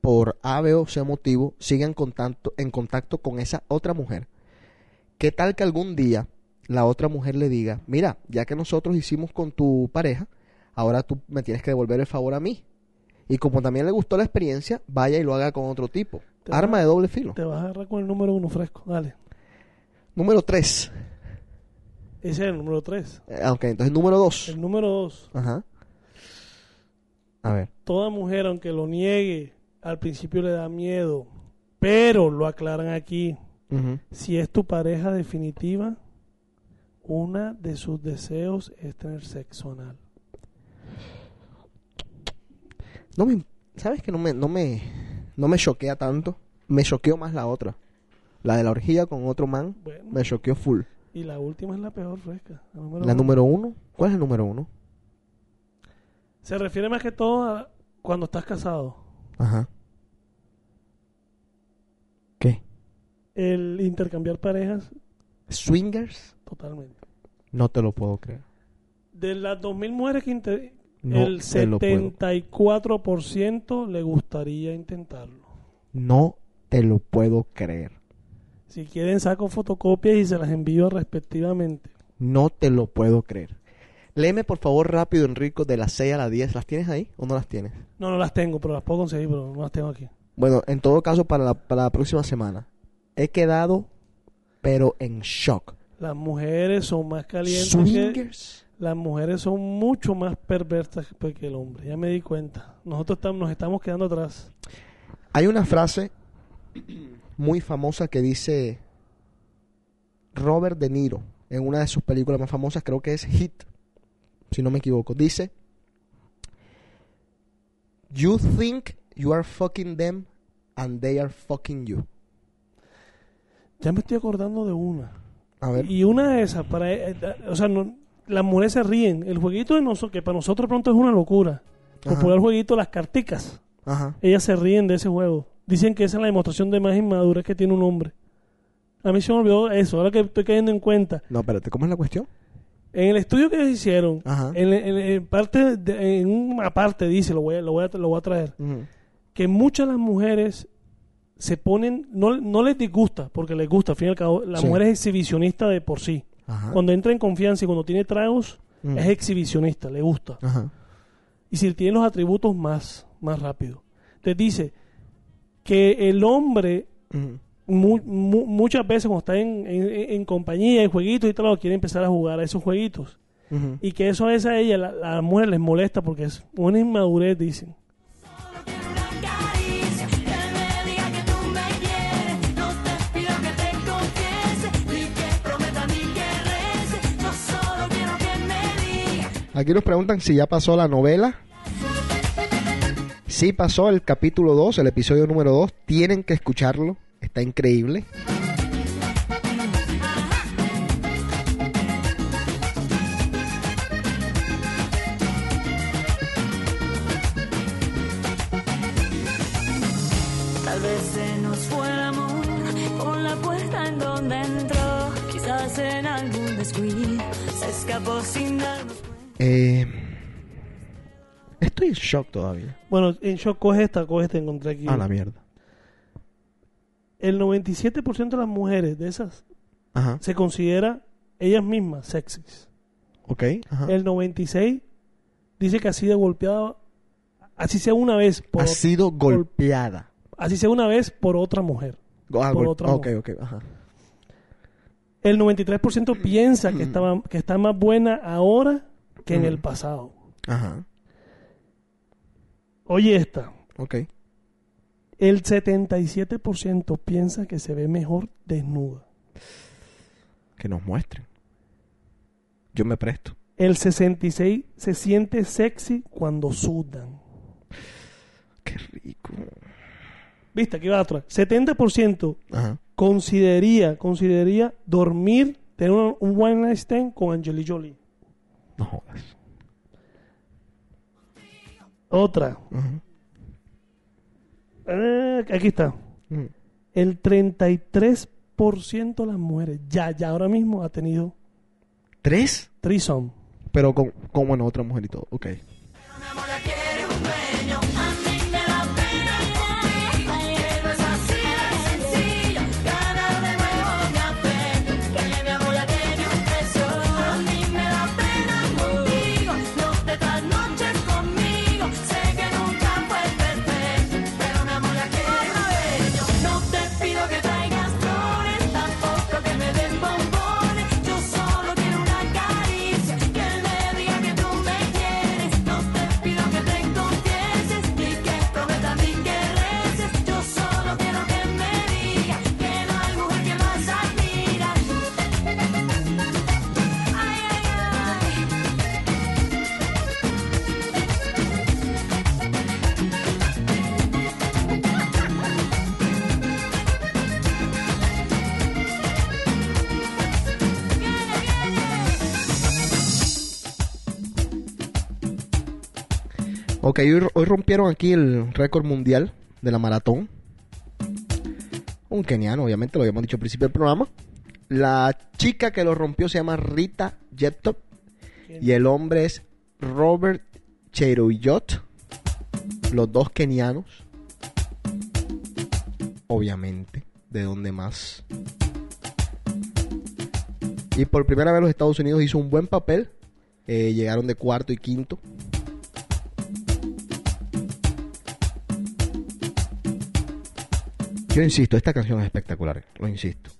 por A, B o C motivo, siga en contacto, en contacto con esa otra mujer. ¿Qué tal que algún día la otra mujer le diga, mira, ya que nosotros hicimos con tu pareja, ahora tú me tienes que devolver el favor a mí? Y como también le gustó la experiencia, vaya y lo haga con otro tipo. Te Arma vas- de doble filo. Te vas a agarrar con el número uno fresco. Dale. Número 3. Ese es el número tres. ok, entonces número 2. El número dos. Ajá. A ver. Toda mujer, aunque lo niegue, al principio le da miedo. Pero lo aclaran aquí. Si es tu pareja definitiva, una de sus deseos es tener sexo anal. No me, ¿Sabes que no me, no me, no me choquea tanto? Me choqueó más la otra. La de la orgía con otro man Bueno. me choqueó full. Y la última es la peor fresca. La número La uno. número uno. ¿Cuál es el número uno? Se refiere más que todo a cuando estás casado. Ajá. ¿Qué? El intercambiar parejas, ¿Swingers? totalmente. No te lo puedo creer. De las 2.000 mujeres que inter- No el te lo puedo. 74% le gustaría intentarlo. No te lo puedo creer. Si quieren saco fotocopias y se las envío respectivamente. No te lo puedo creer. Léeme por favor rápido, Enrico, de las 6 a las 10. ¿Las tienes ahí o no las tienes? No, no las tengo, pero las puedo conseguir, pero no las tengo aquí. Bueno, en todo caso, para la, para la próxima semana. He quedado, pero en shock. Las mujeres son más calientes que... Swingers. Las mujeres son mucho más perversas que que el hombre. Ya me di cuenta. Nosotros estamos, nos estamos quedando atrás. Hay una frase muy famosa que dice Robert De Niro en una de sus películas más famosas, creo que es Hit, si no me equivoco. Dice, You think you are fucking them and they are fucking you. Ya me estoy acordando de una. A ver. Y una de esas, para, eh, eh, o sea, no- las mujeres se ríen. El jueguito de nosotros, que para nosotros pronto es una locura. Ajá. Popular jueguito, las carticas. Ajá. Ellas se ríen de ese juego. Dicen que esa es la demostración de más inmadurez que tiene un hombre. A mí se me olvidó eso, ahora que estoy cayendo en cuenta. No, espérate, ¿cómo es la cuestión? En el estudio que ellos hicieron, en, en- en parte de- en una parte dice, lo voy a, lo voy a, lo voy a traer, que muchas de las mujeres se ponen, no, no les disgusta, porque les gusta, al fin y al cabo, la Sí. mujer es exhibicionista de por sí. Ajá. Cuando entra en confianza y cuando tiene tragos, Mm. es exhibicionista, le gusta. Ajá. Y si tiene los atributos más, más rápido. Te dice que el hombre mu- mu- muchas veces cuando está en, en, en compañía, en jueguitos y tal, quiere empezar a jugar a esos jueguitos. Y que eso a veces a ella, la, la mujer les molesta porque es una inmadurez, dicen. Aquí nos preguntan si ya pasó la novela. Sí pasó el capítulo 2, el episodio número 2. Tienen que escucharlo. Está increíble. Tal vez se nos fue el amor por la puerta en donde entró. Quizás en algún descuido se escapó sin darnos cuenta. Eh, estoy en shock todavía. Bueno, en shock, coge esta, coge esta, encontré aquí. A la mierda. El 97% de las mujeres de esas Ajá. se considera ellas mismas sexys. Ok. Ajá. El 96 dice que ha sido golpeada, así sea una vez por Ha sido golpeada. así sea una vez por otra mujer. Ah, por otra ok, mujer. ok. Ajá. El 93% piensa que, estaba, que está más buena ahora que en Mm. el pasado. Ajá. Oye esta. Ok. El 77% piensa que se ve mejor desnuda. Que nos muestren. Yo me presto. El 66 se siente sexy cuando sudan. Qué rico. ¿Viste? Aquí va otra. 70% Ajá. consideraría, consideraría dormir, tener un, one night stand con Angelina Jolie. No jodas. Otra. Eh, aquí está. Mm. El 33% de las mujeres ya, ya ahora mismo ha tenido ¿Tres? threesome. Pero con, con bueno, otra mujer y todo. Ok. Pero Ok, hoy, hoy rompieron aquí el récord mundial de la maratón. Un keniano, obviamente, lo habíamos dicho al principio del programa. La chica que lo rompió se llama Rita Jeptop. Y el hombre es Robert Cheruiyot. Los dos kenianos. Obviamente. De donde más. Y por primera vez los Estados Unidos hizo un buen papel. Eh, llegaron de cuarto y quinto. Yo insisto, esta canción es espectacular, lo insisto.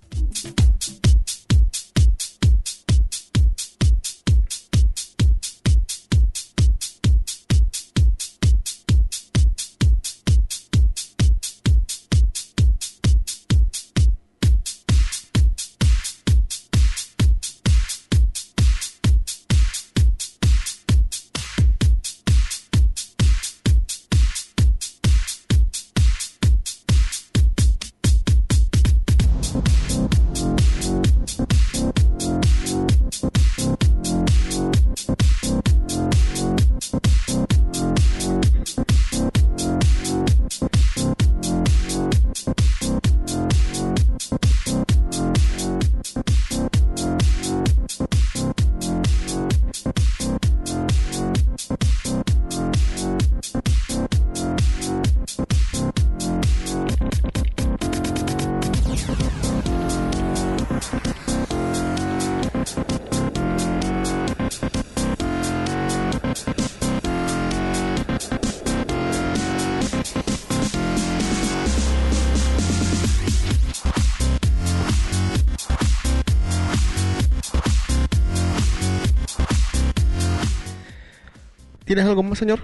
¿Tienes algo más, señor?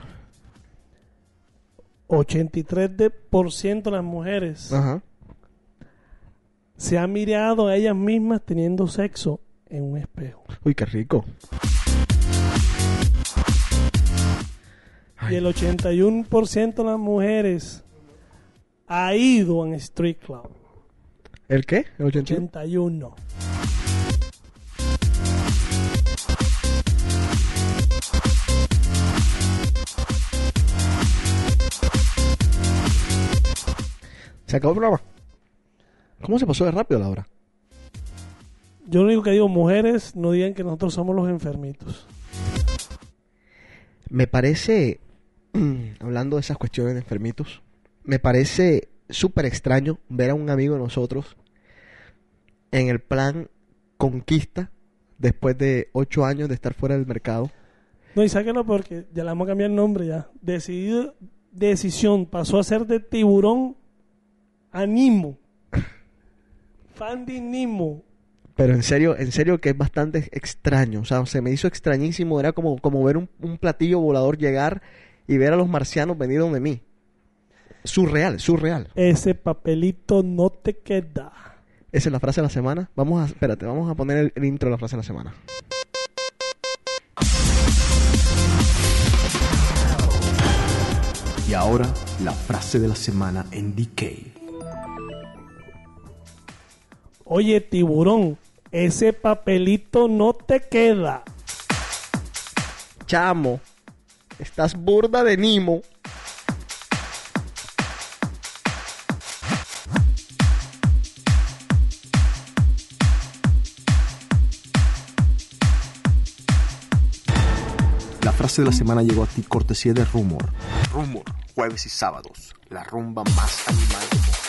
83% de, por ciento de las mujeres Ajá. se han mirado a ellas mismas teniendo sexo en un espejo. Uy, qué rico. Y el 81% de las mujeres ha ido a un street club. ¿El qué? ¿El 81? 81. ¿Se acabó el programa? ¿Cómo se pasó de rápido la hora? Yo lo único que digo, mujeres, no digan que nosotros somos los enfermitos. Me parece, [clears throat] hablando de esas cuestiones de enfermitos, me parece súper extraño ver a un amigo de nosotros en el plan conquista después de ocho años de estar fuera del mercado. No, y sáquenlo porque ya le vamos a cambiar el nombre ya. Decidido, decisión, pasó a ser de tiburón a Nimo. Fan de Nimo. Pero en serio, en serio que es bastante extraño. O sea, se me hizo extrañísimo. Era como, como ver un, un platillo volador llegar y ver a los marcianos venir donde mí. Surreal, surreal. Ese papelito no te queda. Esa es la frase de la semana. Vamos a, espérate, vamos a poner el, el intro de la frase de la semana. Y ahora la frase de la semana en DK. Oye, tiburón, ese papelito no te queda. Chamo, estás burda de Nimo. La frase de la semana llegó a ti cortesía de Rumor. Rumor, jueves y sábados, la rumba más animal del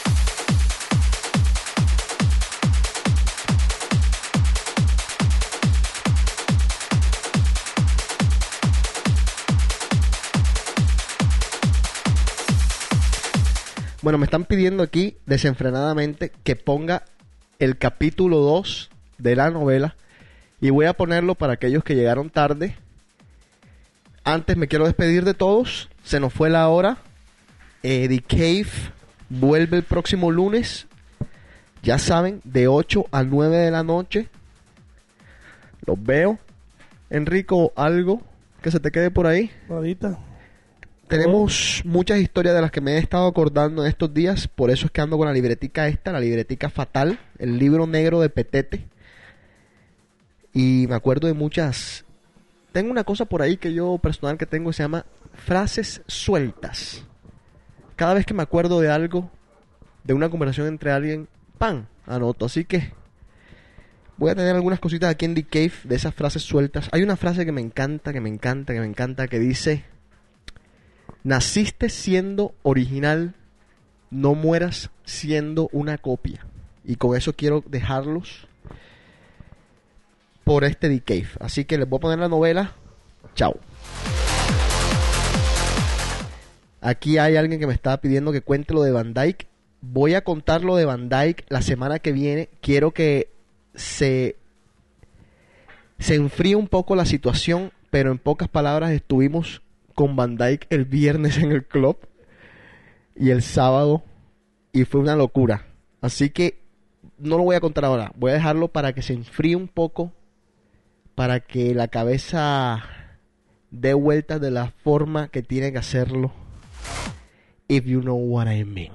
Bueno, me están pidiendo aquí desenfrenadamente que ponga el capítulo 2 de la novela y voy a ponerlo para aquellos que llegaron tarde. Antes me quiero despedir de todos. Se nos fue la hora. Eh, The Cave vuelve el próximo lunes. Ya saben, de 8 a 9 de la noche. Los veo. Enrico, algo que se te quede por ahí. Nadita. Tenemos muchas historias de las que me he estado acordando en estos días, por eso es que ando con la libretica esta, la libretica fatal, el libro negro de Petete. Y me acuerdo de muchas... Tengo una cosa por ahí que yo personal que tengo se llama frases sueltas. Cada vez que me acuerdo de algo, de una conversación entre alguien, ¡pam! Anoto. Así que voy a tener algunas cositas aquí en The Cave de esas frases sueltas. Hay una frase que me encanta, que me encanta, que me encanta, que dice... Naciste siendo original, no mueras siendo una copia. Y con eso quiero dejarlos por este The Cave. Así que les voy a poner la novela. Chao. Aquí hay alguien que me estaba pidiendo que cuente lo de Van Dyke. Voy a contar lo de Van Dyke la semana que viene. Quiero que se, se enfríe un poco la situación, pero en pocas palabras estuvimos con Van Dyke el viernes en el club y el sábado y fue una locura. Así que no lo voy a contar ahora, voy a dejarlo para que se enfríe un poco, para que la cabeza dé vueltas de la forma que tiene que hacerlo. If you know what I mean.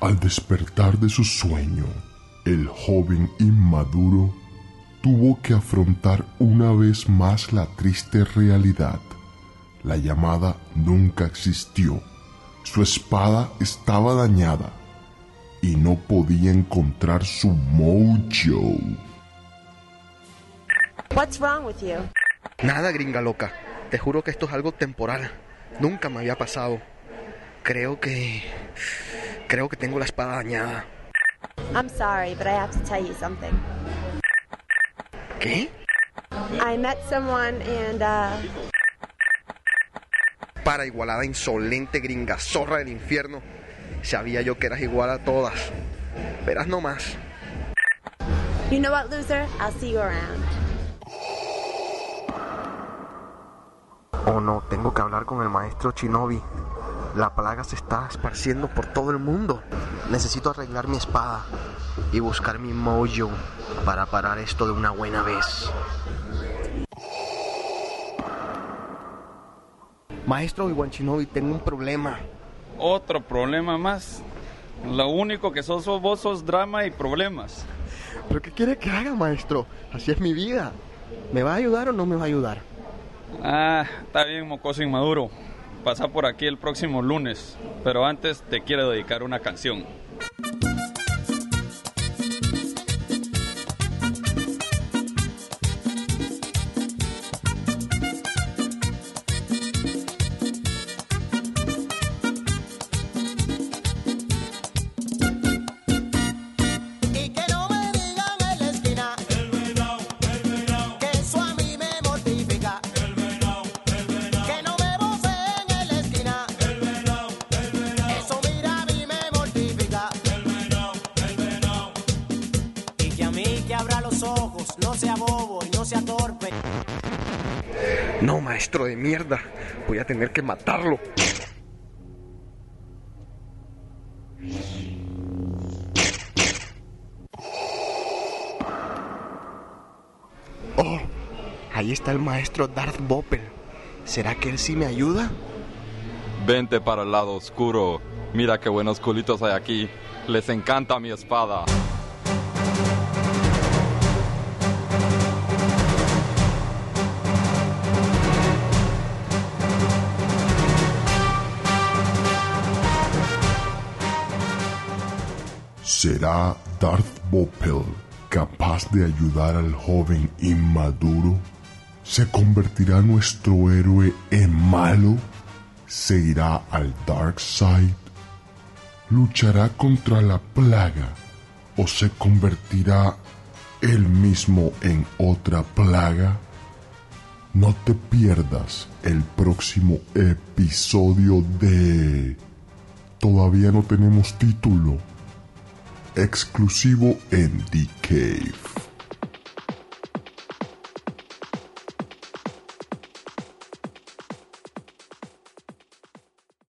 Al despertar de su sueño, el joven inmaduro tuvo que afrontar una vez más la triste realidad. La llamada nunca existió. Su espada estaba dañada y no podía encontrar su mojo. What's wrong with you? Nada, gringa loca. Te juro que esto es algo temporal. Nunca me había pasado. Creo que... Creo que tengo la espada dañada. I'm sorry, but I have to tell you something. ¿Qué? I met someone and uh Para igualada insolente gringa zorra del infierno. Sabía yo que eras igual a todas. Verás nomás. you know what, loser? I'll see you around. Oh no, tengo que hablar con el maestro Shinobi. La plaga se está esparciendo por todo el mundo. Necesito arreglar mi espada y buscar mi mojo para parar esto de una buena vez. Maestro Iwan Shinobi, tengo un problema. Otro problema más. Lo único que sos vos sos drama y problemas. ¿Pero qué quiere que haga, maestro? Así es mi vida. ¿Me va a ayudar o no me va a ayudar? Ah, está bien, mocoso inmaduro. Pasa por aquí el próximo lunes, pero antes te quiero dedicar una canción. De mierda. Voy a tener que matarlo. Oh, ahí está el maestro Darth Boppel. ¿Será que él sí me ayuda? Vente para el lado oscuro. Mira qué buenos culitos hay aquí. Les encanta mi espada. ¿Será Darth Boppel capaz de ayudar al joven inmaduro? ¿Se convertirá nuestro héroe en malo? ¿Se irá al Dark Side? ¿Luchará contra la plaga? ¿O se convertirá él mismo en otra plaga? No te pierdas el próximo episodio de... Todavía no tenemos título exclusivo en The Cave.